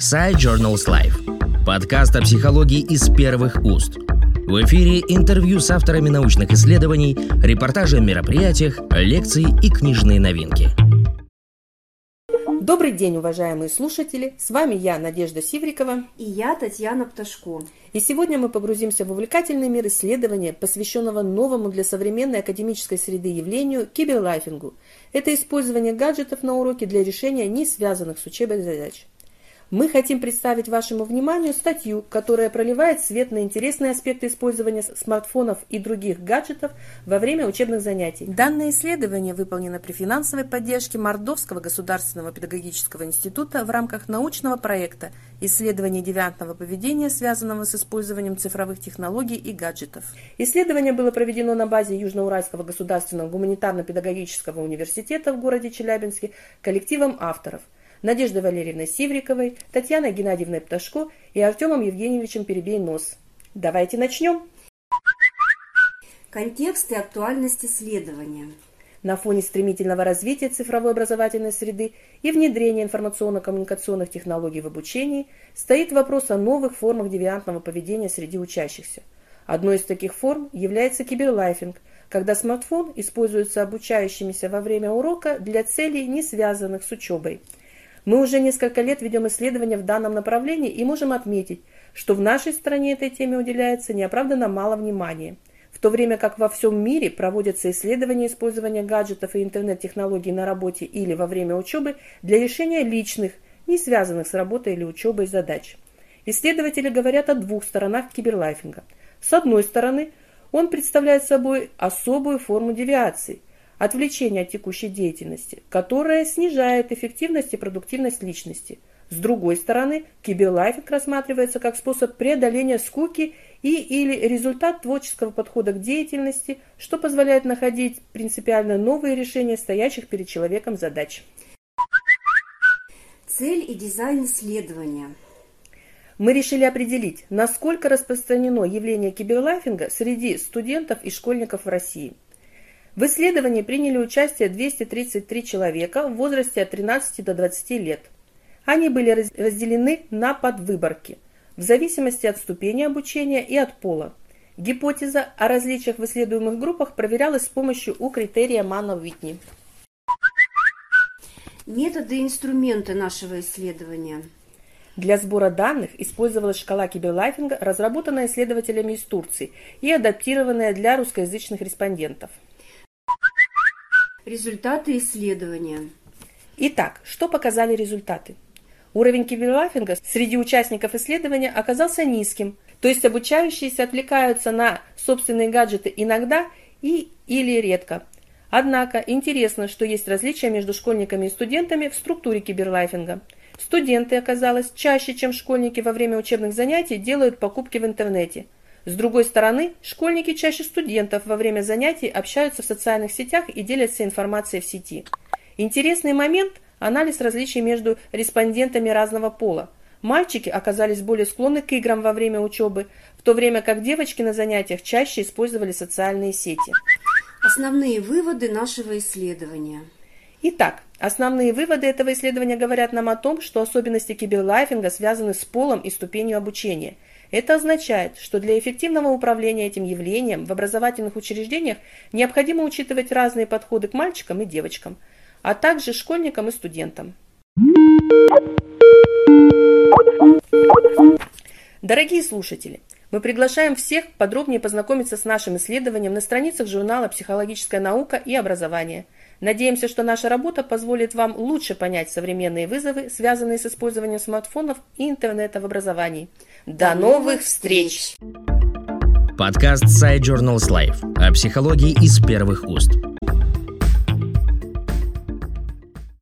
Side Journals Life. Подкаст о психологии из первых уст. В эфире интервью с авторами научных исследований, репортажи о мероприятиях, лекции и книжные новинки. Добрый день, уважаемые слушатели! С вами я, Надежда Сиврикова. И я, Татьяна Пташко. И сегодня мы погрузимся в увлекательный мир исследования, посвященного новому для современной академической среды явлению – киберлайфингу. Это использование гаджетов на уроке для решения не связанных с учебой задач. Мы хотим представить вашему вниманию статью, которая проливает свет на интересные аспекты использования смартфонов и других гаджетов во время учебных занятий. Данное исследование выполнено при финансовой поддержке Мордовского государственного педагогического института в рамках научного проекта «Исследование девиантного поведения, связанного с использованием цифровых технологий и гаджетов». Исследование было проведено на базе Южноуральского государственного гуманитарно-педагогического университета в городе Челябинске коллективом авторов – Надеждой Валерьевной Сивриковой, Татьяной Геннадьевной Пташко и Артемом Евгеньевичем Перебей-Нос. Давайте начнем. Контекст и актуальность исследования. На фоне стремительного развития цифровой образовательной среды и внедрения информационно-коммуникационных технологий в обучении стоит вопрос о новых формах девиантного поведения среди учащихся. Одной из таких форм является киберлайфинг, когда смартфон используется обучающимися во время урока для целей, не связанных с учебой – мы уже несколько лет ведем исследования в данном направлении и можем отметить, что в нашей стране этой теме уделяется неоправданно мало внимания, в то время как во всем мире проводятся исследования использования гаджетов и интернет-технологий на работе или во время учебы для решения личных, не связанных с работой или учебой задач. Исследователи говорят о двух сторонах киберлайфинга. С одной стороны, он представляет собой особую форму девиации – отвлечение от текущей деятельности, которое снижает эффективность и продуктивность личности. С другой стороны, киберлайфинг рассматривается как способ преодоления скуки и или результат творческого подхода к деятельности, что позволяет находить принципиально новые решения стоящих перед человеком задач. Цель и дизайн исследования. Мы решили определить, насколько распространено явление киберлайфинга среди студентов и школьников в России – в исследовании приняли участие 233 человека в возрасте от 13 до 20 лет. Они были разделены на подвыборки в зависимости от ступени обучения и от пола. Гипотеза о различиях в исследуемых группах проверялась с помощью У критерия Мана-Уитни. Методы и инструменты нашего исследования. Для сбора данных использовалась шкала киберлайфинга, разработанная исследователями из Турции и адаптированная для русскоязычных респондентов. Результаты исследования. Итак, что показали результаты? Уровень киберлайфинга среди участников исследования оказался низким, то есть обучающиеся отвлекаются на собственные гаджеты иногда и или редко. Однако интересно, что есть различия между школьниками и студентами в структуре киберлайфинга. Студенты, оказалось, чаще, чем школьники во время учебных занятий делают покупки в интернете – с другой стороны, школьники чаще студентов во время занятий общаются в социальных сетях и делятся информацией в сети. Интересный момент – анализ различий между респондентами разного пола. Мальчики оказались более склонны к играм во время учебы, в то время как девочки на занятиях чаще использовали социальные сети. Основные выводы нашего исследования. Итак, основные выводы этого исследования говорят нам о том, что особенности киберлайфинга связаны с полом и ступенью обучения – это означает, что для эффективного управления этим явлением в образовательных учреждениях необходимо учитывать разные подходы к мальчикам и девочкам, а также школьникам и студентам. Дорогие слушатели, мы приглашаем всех подробнее познакомиться с нашим исследованием на страницах журнала «Психологическая наука и образование». Надеемся, что наша работа позволит вам лучше понять современные вызовы, связанные с использованием смартфонов и интернета в образовании – до новых встреч! Подкаст Side Journals Life о психологии из первых уст.